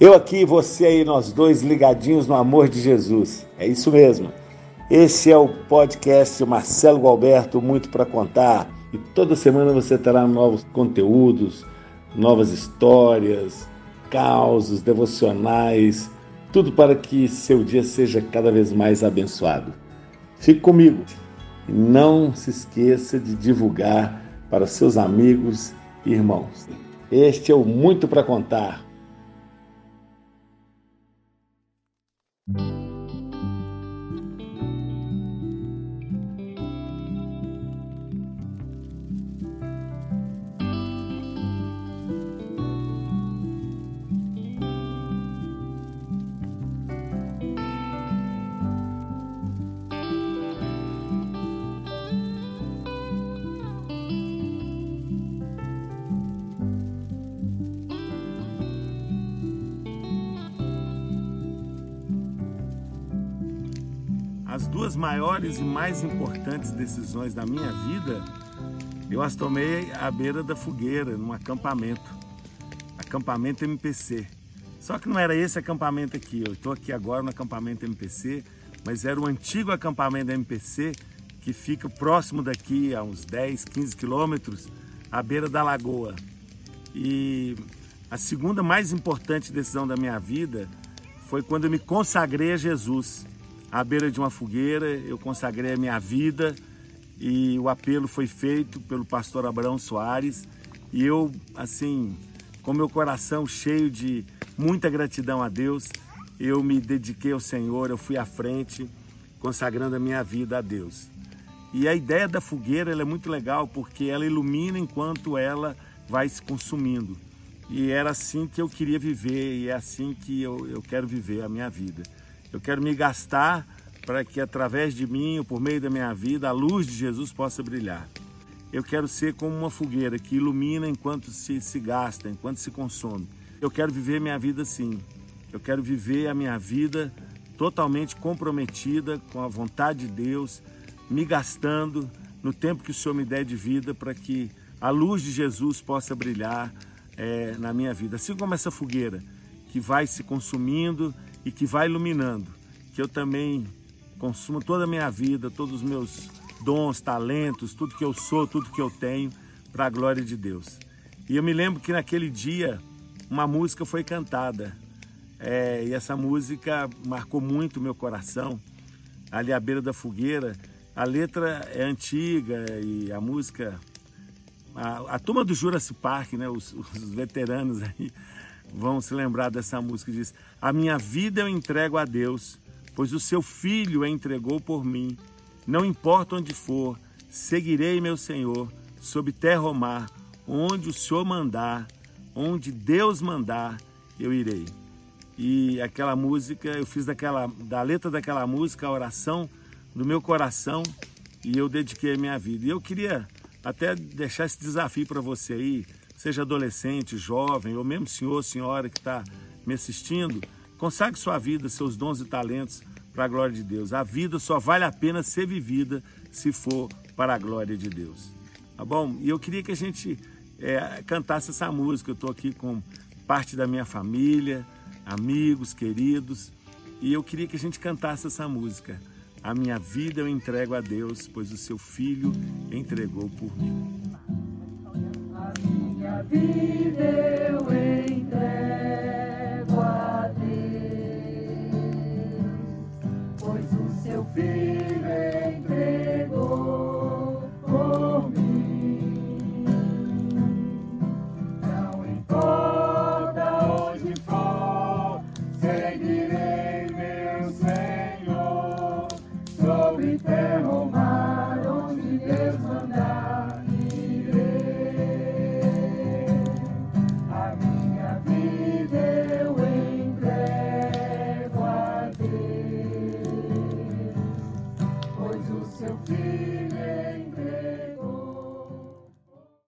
Eu aqui, você aí, nós dois ligadinhos no amor de Jesus. É isso mesmo. Esse é o podcast Marcelo Gualberto, muito para contar. E toda semana você terá novos conteúdos, novas histórias, causos, devocionais, tudo para que seu dia seja cada vez mais abençoado. Fique comigo e não se esqueça de divulgar para seus amigos e irmãos. Este é o Muito para Contar As duas maiores e mais importantes decisões da minha vida, eu as tomei à beira da fogueira, num acampamento. Acampamento MPC. Só que não era esse acampamento aqui. Eu estou aqui agora no acampamento MPC, mas era o antigo acampamento MPC que fica próximo daqui, a uns 10, 15 quilômetros, à beira da lagoa. E a segunda mais importante decisão da minha vida foi quando eu me consagrei a Jesus à beira de uma fogueira, eu consagrei a minha vida e o apelo foi feito pelo pastor Abraão Soares e eu, assim, com meu coração cheio de muita gratidão a Deus, eu me dediquei ao Senhor, eu fui à frente, consagrando a minha vida a Deus. E a ideia da fogueira é muito legal porque ela ilumina enquanto ela vai se consumindo. E era assim que eu queria viver e é assim que eu, eu quero viver a minha vida. Eu quero me gastar para que através de mim, ou por meio da minha vida, a luz de Jesus possa brilhar. Eu quero ser como uma fogueira que ilumina enquanto se, se gasta, enquanto se consome. Eu quero viver minha vida assim. Eu quero viver a minha vida totalmente comprometida com a vontade de Deus, me gastando no tempo que o Senhor me der de vida para que a luz de Jesus possa brilhar é, na minha vida. Assim como essa fogueira que vai se consumindo e que vai iluminando, que eu também consumo toda a minha vida, todos os meus dons, talentos, tudo que eu sou, tudo que eu tenho, para a glória de Deus. E eu me lembro que naquele dia uma música foi cantada, é, e essa música marcou muito o meu coração, ali à beira da fogueira. A letra é antiga e a música. A, a turma do Jurassic Park, né, os, os veteranos aí, vão se lembrar dessa música. Diz: A minha vida eu entrego a Deus, pois o seu filho a entregou por mim. Não importa onde for, seguirei meu Senhor, sob terra ou mar, onde o Senhor mandar, onde Deus mandar, eu irei. E aquela música, eu fiz daquela, da letra daquela música a oração do meu coração e eu dediquei a minha vida. E eu queria até deixar esse desafio para você aí, seja adolescente, jovem, ou mesmo senhor, senhora que está me assistindo, consagre sua vida, seus dons e talentos para a glória de Deus. A vida só vale a pena ser vivida se for para a glória de Deus. Tá bom? E eu queria que a gente é, cantasse essa música. Eu estou aqui com parte da minha família, amigos, queridos, e eu queria que a gente cantasse essa música. A minha vida eu entrego a Deus, pois o seu filho entregou por mim. A vida eu entrego a Deus, pois o seu filho.